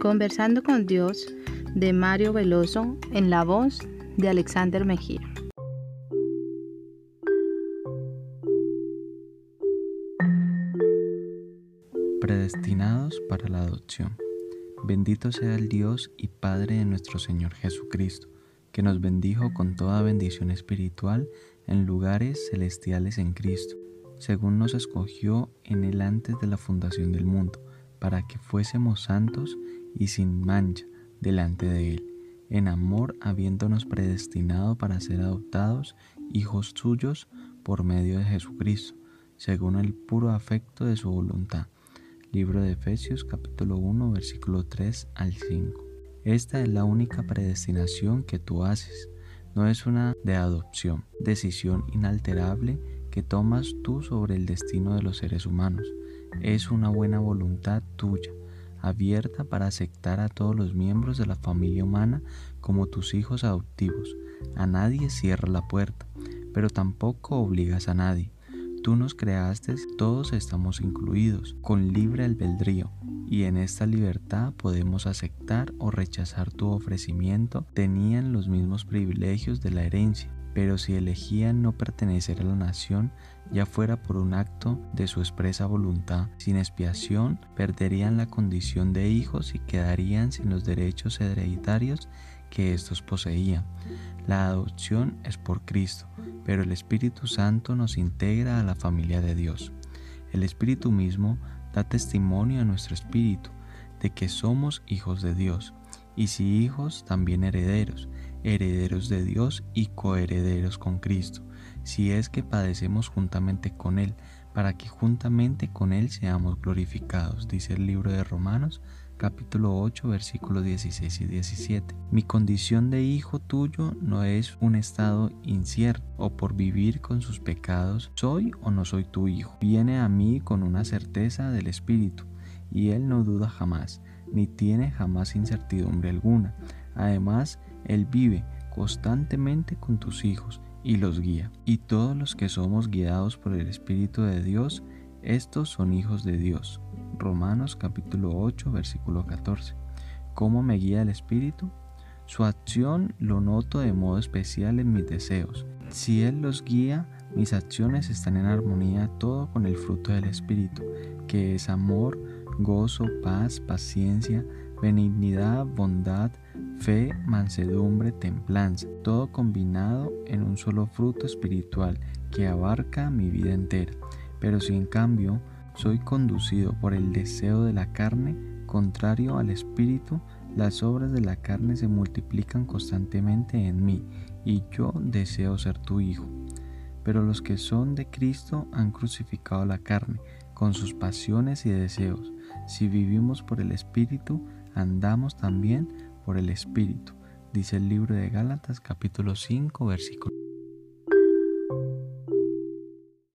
Conversando con Dios de Mario Veloso en la voz de Alexander Mejía. Predestinados para la adopción. Bendito sea el Dios y Padre de nuestro Señor Jesucristo, que nos bendijo con toda bendición espiritual en lugares celestiales en Cristo, según nos escogió en Él antes de la fundación del mundo, para que fuésemos santos y sin mancha delante de Él, en amor habiéndonos predestinado para ser adoptados hijos suyos por medio de Jesucristo, según el puro afecto de su voluntad. Libro de Efesios capítulo 1 versículo 3 al 5. Esta es la única predestinación que tú haces, no es una de adopción, decisión inalterable que tomas tú sobre el destino de los seres humanos, es una buena voluntad tuya abierta para aceptar a todos los miembros de la familia humana como tus hijos adoptivos. A nadie cierra la puerta, pero tampoco obligas a nadie. Tú nos creaste, todos estamos incluidos, con libre albedrío, y en esta libertad podemos aceptar o rechazar tu ofrecimiento. Tenían los mismos privilegios de la herencia, pero si elegían no pertenecer a la nación, ya fuera por un acto de su expresa voluntad, sin expiación, perderían la condición de hijos y quedarían sin los derechos hereditarios que éstos poseían. La adopción es por Cristo, pero el Espíritu Santo nos integra a la familia de Dios. El Espíritu mismo da testimonio a nuestro espíritu de que somos hijos de Dios, y si hijos, también herederos herederos de Dios y coherederos con Cristo, si es que padecemos juntamente con Él, para que juntamente con Él seamos glorificados, dice el libro de Romanos capítulo 8 versículos 16 y 17. Mi condición de hijo tuyo no es un estado incierto o por vivir con sus pecados, soy o no soy tu hijo. Viene a mí con una certeza del Espíritu y Él no duda jamás, ni tiene jamás incertidumbre alguna. Además, él vive constantemente con tus hijos y los guía. Y todos los que somos guiados por el Espíritu de Dios, estos son hijos de Dios. Romanos capítulo 8 versículo 14. ¿Cómo me guía el Espíritu? Su acción lo noto de modo especial en mis deseos. Si Él los guía, mis acciones están en armonía todo con el fruto del Espíritu, que es amor, gozo, paz, paciencia, benignidad, bondad, fe, mansedumbre, templanza, todo combinado en un solo fruto espiritual que abarca mi vida entera. Pero si en cambio soy conducido por el deseo de la carne, contrario al espíritu, las obras de la carne se multiplican constantemente en mí, y yo deseo ser tu hijo. Pero los que son de Cristo han crucificado la carne, con sus pasiones y deseos. Si vivimos por el Espíritu, andamos también por el Espíritu, dice el libro de Gálatas capítulo 5 versículo